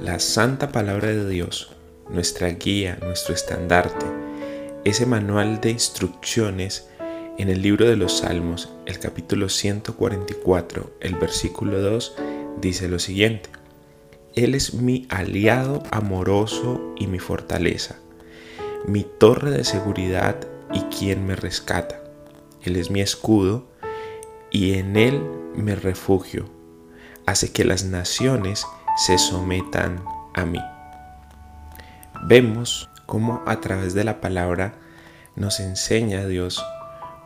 La santa palabra de Dios, nuestra guía, nuestro estandarte, ese manual de instrucciones en el libro de los Salmos, el capítulo 144, el versículo 2, dice lo siguiente. Él es mi aliado amoroso y mi fortaleza, mi torre de seguridad y quien me rescata. Él es mi escudo y en Él me refugio. Hace que las naciones se sometan a mí. Vemos cómo a través de la palabra nos enseña Dios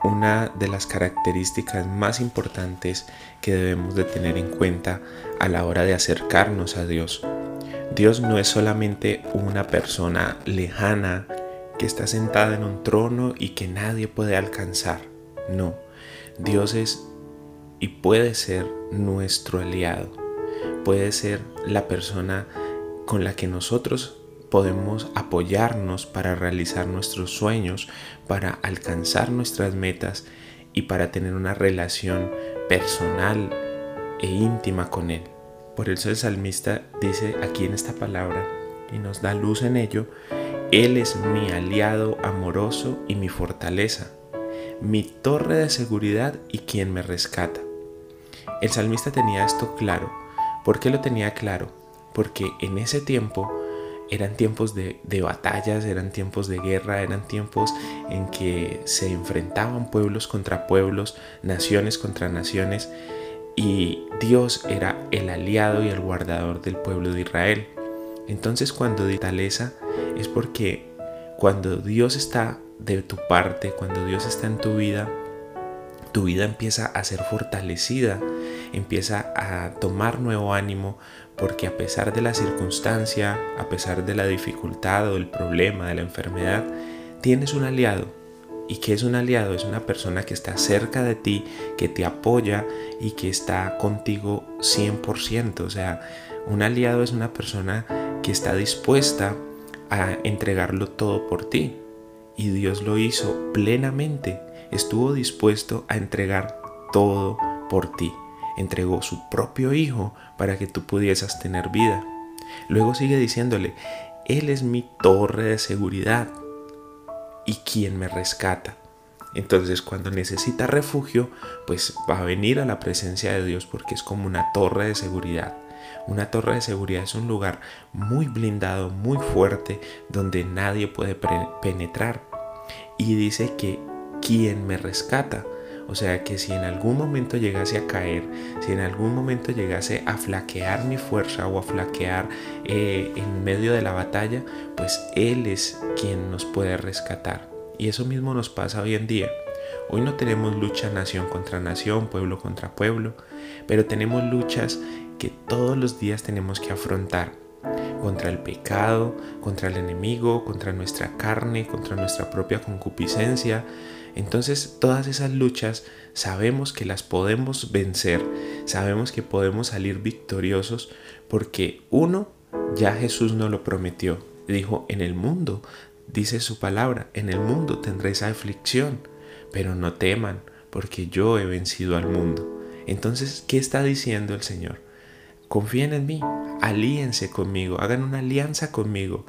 una de las características más importantes que debemos de tener en cuenta a la hora de acercarnos a Dios. Dios no es solamente una persona lejana que está sentada en un trono y que nadie puede alcanzar. No, Dios es y puede ser nuestro aliado puede ser la persona con la que nosotros podemos apoyarnos para realizar nuestros sueños, para alcanzar nuestras metas y para tener una relación personal e íntima con Él. Por eso el salmista dice aquí en esta palabra y nos da luz en ello, Él es mi aliado amoroso y mi fortaleza, mi torre de seguridad y quien me rescata. El salmista tenía esto claro ¿Por qué lo tenía claro? Porque en ese tiempo eran tiempos de, batallas, eran tiempos de guerra, eran tiempos en que se enfrentaban pueblos contra pueblos, naciones contra naciones, y Dios era el aliado y el guardador del pueblo de Israel. Entonces cuando di taleza es porque cuando Dios está de tu parte, cuando Dios está en tu vida, tu vida empieza a ser fortalecida, empieza a tomar nuevo ánimo, porque a pesar de la circunstancia, a pesar de la dificultad o el problema, de la enfermedad, tienes un aliado. ¿Y qué es un aliado? Es una persona que está cerca de ti, que te apoya y que está contigo 100%. O sea, un aliado es una persona que está dispuesta a entregarlo todo por ti. Y Dios lo hizo plenamente estuvo dispuesto a entregar todo por ti. Entregó su propio Hijo para que tú pudieses tener vida. Luego sigue diciéndole, Él es mi torre de seguridad y quien me rescata. Entonces cuando necesita refugio, pues va a venir a la presencia de Dios porque es como una torre de seguridad. Una torre de seguridad es un lugar muy blindado, muy fuerte, donde nadie puede penetrar. Y dice que quien me rescata. O sea que si en algún momento llegase a caer, si en algún momento llegase a flaquear mi fuerza o a flaquear eh, en medio de la batalla, pues Él es quien nos puede rescatar. Y eso mismo nos pasa hoy en día. Hoy no tenemos lucha nación contra nación, pueblo contra pueblo, pero tenemos luchas que todos los días tenemos que afrontar contra el pecado, contra el enemigo, contra nuestra carne, contra nuestra propia concupiscencia, entonces todas esas luchas sabemos que las podemos vencer, sabemos que podemos salir victoriosos porque uno, ya Jesús nos lo prometió, dijo, en el mundo, dice su palabra, en el mundo tendréis aflicción, pero no teman porque yo he vencido al mundo. Entonces, ¿qué está diciendo el Señor? Confíen en mí, alíense conmigo, hagan una alianza conmigo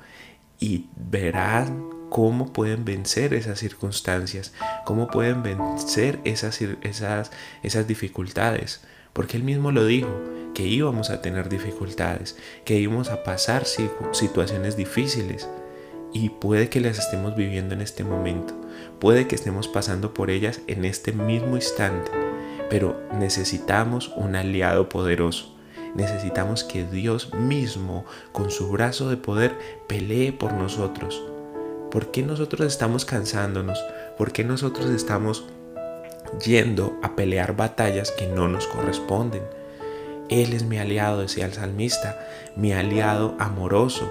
y verán cómo pueden vencer esas circunstancias, cómo pueden vencer esas, esas, esas dificultades. Porque él mismo lo dijo, que íbamos a tener dificultades, que íbamos a pasar situaciones difíciles. Y puede que las estemos viviendo en este momento, puede que estemos pasando por ellas en este mismo instante, pero necesitamos un aliado poderoso. Necesitamos que Dios mismo, con su brazo de poder, pelee por nosotros ¿Por qué nosotros estamos cansándonos? ¿Por qué nosotros estamos yendo a pelear batallas que no nos corresponden? Él es mi aliado, decía el salmista, mi aliado amoroso,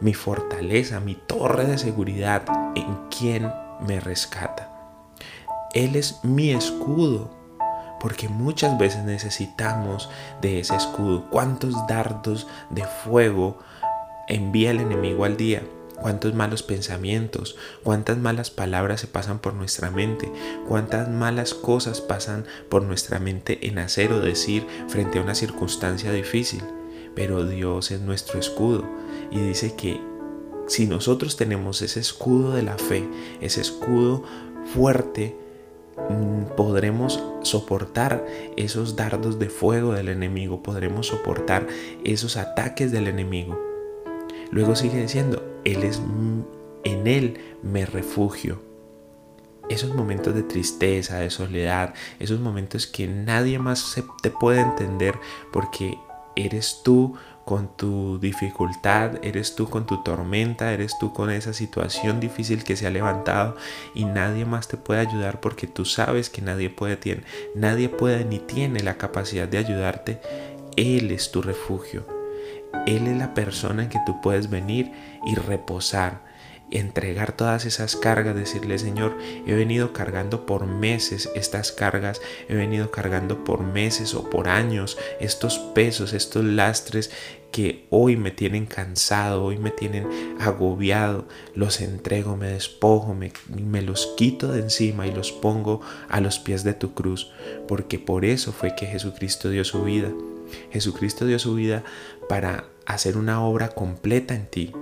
mi fortaleza, mi torre de seguridad, en quien me rescata. Él es mi escudo, porque muchas veces necesitamos de ese escudo. ¿Cuántos dardos de fuego envía el enemigo al día? Cuántos malos pensamientos, cuántas malas palabras se pasan por nuestra mente, cuántas malas cosas pasan por nuestra mente en hacer o decir frente a una circunstancia difícil. Pero Dios es nuestro escudo y dice que si nosotros tenemos ese escudo de la fe, ese escudo fuerte, mm, podremos soportar esos dardos de fuego del enemigo, podremos soportar esos ataques del enemigo. Luego sigue diciendo, Él es, en Él me refugio. Esos momentos de tristeza, de soledad, esos momentos que nadie más te puede entender porque eres tú con tu dificultad, eres tú con tu tormenta, eres tú con esa situación difícil que se ha levantado y nadie más te puede ayudar porque tú sabes que nadie puede, nadie puede ni tiene la capacidad de ayudarte. Él es tu refugio. Él es la persona en que tú puedes venir y reposar, entregar todas esas cargas, decirle Señor, he venido cargando por meses estas cargas, he venido cargando por meses o por años estos pesos, estos lastres que hoy me tienen cansado, hoy me tienen agobiado, los entrego, me despojo, me, me, los quito de encima y los pongo a los pies de tu cruz, porque por eso fue que Jesucristo dio su vida. Jesucristo dio su vida para hacer una obra completa en ti.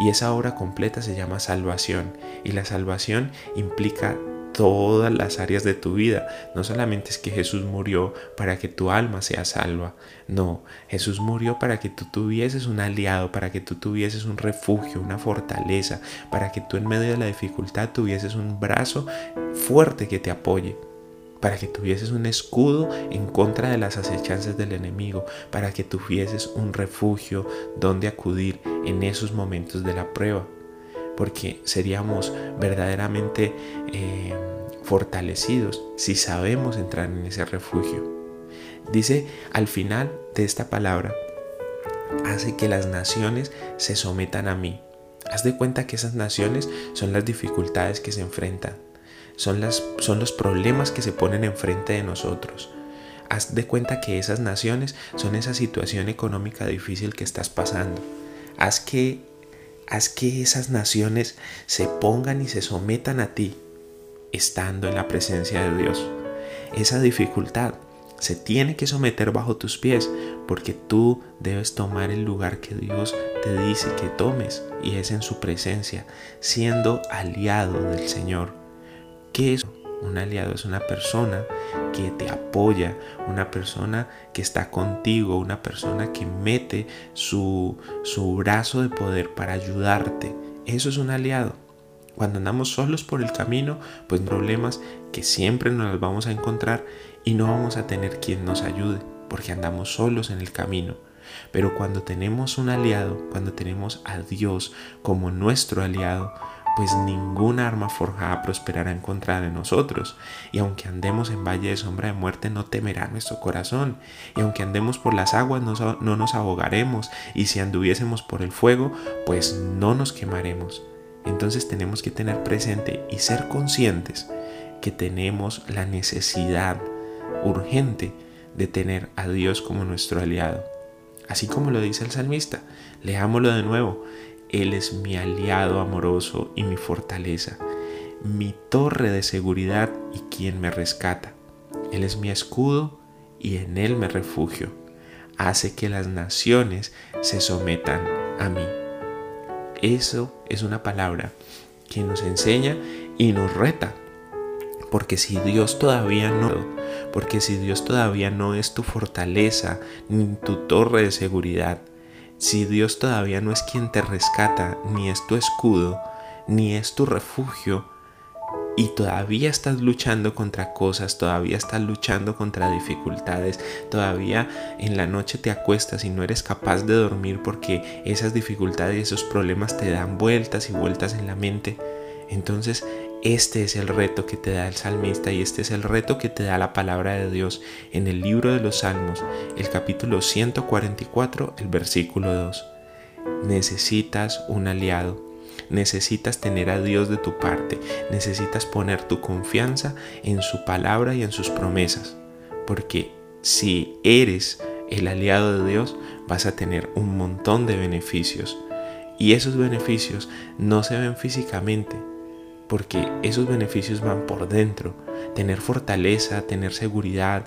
Y esa obra completa se llama salvación. Y la salvación implica todas las áreas de tu vida. No solamente es que Jesús murió para que tu alma sea salva. No, Jesús murió para que tú tuvieses un aliado, para que tú tuvieses un refugio, una fortaleza, para que tú en medio de la dificultad tuvieses un brazo fuerte que te apoye para que tuvieses un escudo en contra de las acechanzas del enemigo, para que tuvieses un refugio donde acudir en esos momentos de la prueba, porque seríamos verdaderamente eh, fortalecidos si sabemos entrar en ese refugio. Dice al final de esta palabra, hace que las naciones se sometan a mí. Haz de cuenta que esas naciones son las dificultades que se enfrentan son, las, son los problemas que se ponen enfrente de nosotros. Haz de cuenta que esas naciones son esa situación económica difícil que estás pasando. Haz que, haz que esas naciones se pongan y se sometan a ti, estando en la presencia de Dios. Esa dificultad se tiene que someter bajo tus pies porque tú debes tomar el lugar que Dios te dice que tomes y es en su presencia, siendo aliado del Señor. ¿Qué es un aliado? Es una persona que te apoya, una persona que está contigo, una persona que mete su, su brazo de poder para ayudarte. Eso es un aliado. Cuando andamos solos por el camino, pues problemas que siempre nos los vamos a encontrar y no vamos a tener quien nos ayude, porque andamos solos en el camino. Pero cuando tenemos un aliado, cuando tenemos a Dios como nuestro aliado, pues ninguna arma forjada prosperará en contra de nosotros. Y aunque andemos en valle de sombra de muerte, no temerá nuestro corazón. Y aunque andemos por las aguas, no, no nos ahogaremos. Y si anduviésemos por el fuego, pues no nos quemaremos. Entonces tenemos que tener presente y ser conscientes que tenemos la necesidad urgente de tener a Dios como nuestro aliado. Así como lo dice el salmista, leámoslo de nuevo. Él es mi aliado amoroso y mi fortaleza, mi torre de seguridad y quien me rescata. Él es mi escudo y en Él me refugio. Hace que las naciones se sometan a mí. Eso es una palabra que nos enseña y nos reta. Porque si Dios todavía no, porque si Dios todavía no es tu fortaleza ni tu torre de seguridad, si Dios todavía no es quien te rescata, ni es tu escudo, ni es tu refugio, y todavía estás luchando contra cosas, todavía estás luchando contra dificultades, todavía en la noche te acuestas y no eres capaz de dormir porque esas dificultades y esos problemas te dan vueltas y vueltas en la mente, entonces este es el reto que te da el salmista y este es el reto que te da la palabra de Dios en el libro de los Salmos, el capítulo 144, el versículo 2. necesitas un aliado. Necesitas tener a Dios de tu parte. Necesitas poner tu confianza en su palabra y en sus promesas. Porque si eres el aliado de Dios, vas a tener un montón de beneficios. Y esos beneficios no se ven físicamente, porque esos beneficios van por dentro. Tener fortaleza, tener seguridad,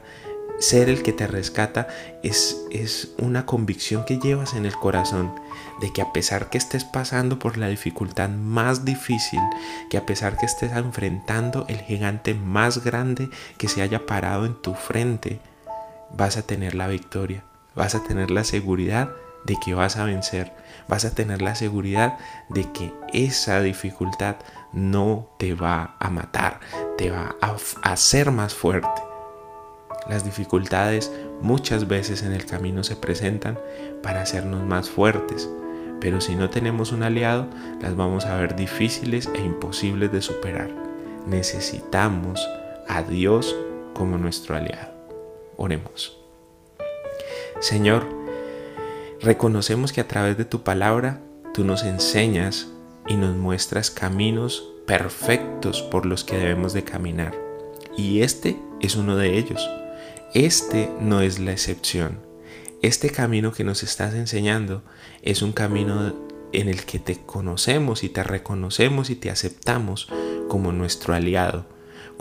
ser el que te rescata es, es una convicción que llevas en el corazón de que a pesar que estés pasando por la dificultad más difícil, que a pesar que estés enfrentando el gigante más grande que se haya parado en tu frente, vas a tener la victoria, vas a tener la seguridad de que vas a vencer, vas a tener la seguridad de que esa dificultad no te va a matar, te va a hacer más fuerte. Las dificultades muchas veces en el camino se presentan para hacernos más fuertes, pero si no tenemos un aliado, las vamos a ver difíciles e imposibles de superar. Necesitamos a Dios como nuestro aliado. Oremos. Señor, reconocemos que a través de tu palabra tú nos enseñas y nos muestras caminos perfectos por los que debemos de caminar. Y este es uno de ellos. Este no es la excepción. Este camino que nos estás enseñando es un camino en el que te conocemos y te reconocemos y te aceptamos como nuestro aliado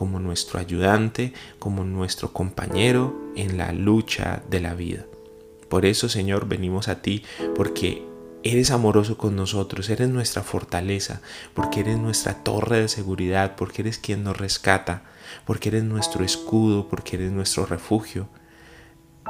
como nuestro ayudante, como nuestro compañero en la lucha de la vida. Por eso, Señor, venimos a ti, porque eres amoroso con nosotros, eres nuestra fortaleza, porque eres nuestra torre de seguridad, porque eres quien nos rescata, porque eres nuestro escudo, porque eres nuestro refugio.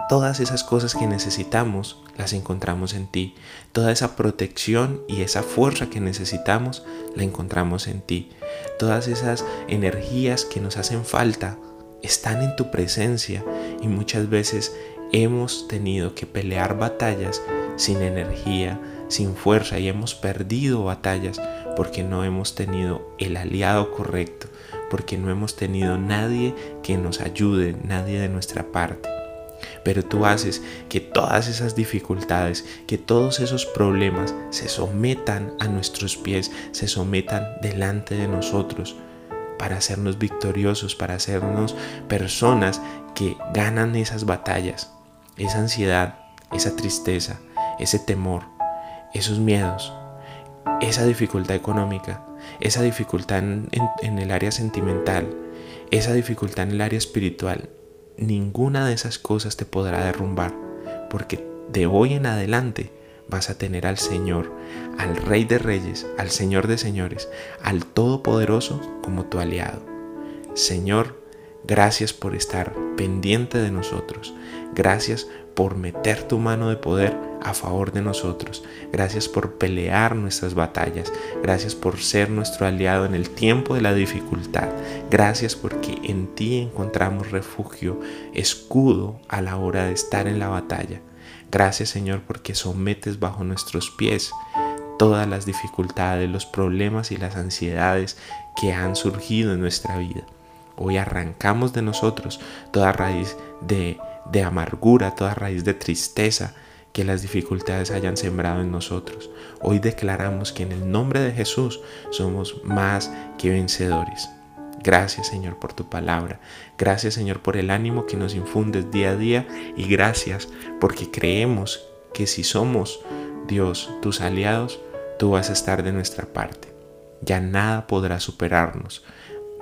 Todas esas cosas que necesitamos las encontramos en ti. Toda esa protección y esa fuerza que necesitamos la encontramos en ti. Todas esas energías que nos hacen falta están en tu presencia y muchas veces hemos tenido que pelear batallas sin energía, sin fuerza y hemos perdido batallas porque no hemos tenido el aliado correcto, porque no hemos tenido nadie que nos ayude, nadie de nuestra parte. Pero tú haces que todas esas dificultades, que todos esos problemas se sometan a nuestros pies, se sometan delante de nosotros para hacernos victoriosos, para hacernos personas que ganan esas batallas, esa ansiedad, esa tristeza, ese temor, esos miedos, esa dificultad económica, esa dificultad en, en el área sentimental, esa dificultad en el área espiritual, ninguna de esas cosas te podrá derrumbar, porque de hoy en adelante vas a tener al Señor, al Rey de Reyes, al Señor de Señores, al Todopoderoso como tu aliado. Señor, gracias por estar pendiente de nosotros. Gracias por meter tu mano de poder a favor de nosotros. Gracias por pelear nuestras batallas. Gracias por ser nuestro aliado en el tiempo de la dificultad. Gracias porque en ti encontramos refugio, escudo a la hora de estar en la batalla. Gracias Señor porque sometes bajo nuestros pies todas las dificultades, los problemas y las ansiedades que han surgido en nuestra vida. Hoy arrancamos de nosotros toda raíz de, de amargura, toda raíz de tristeza, que las dificultades hayan sembrado en nosotros. Hoy declaramos que en el nombre de Jesús somos más que vencedores. Gracias Señor por tu palabra. Gracias Señor por el ánimo que nos infundes día a día. Y gracias porque creemos que si somos Dios, tus aliados, tú vas a estar de nuestra parte. Ya nada podrá superarnos.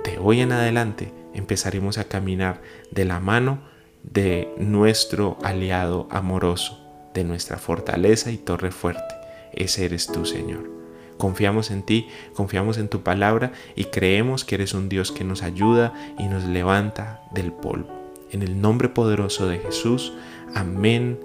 De hoy en adelante empezaremos a caminar de la mano de nuestro aliado amoroso de nuestra fortaleza y torre fuerte. Ese eres tú, Señor. Confiamos en ti, confiamos en tu palabra y creemos que eres un Dios que nos ayuda y nos levanta del polvo. En el nombre poderoso de Jesús, amén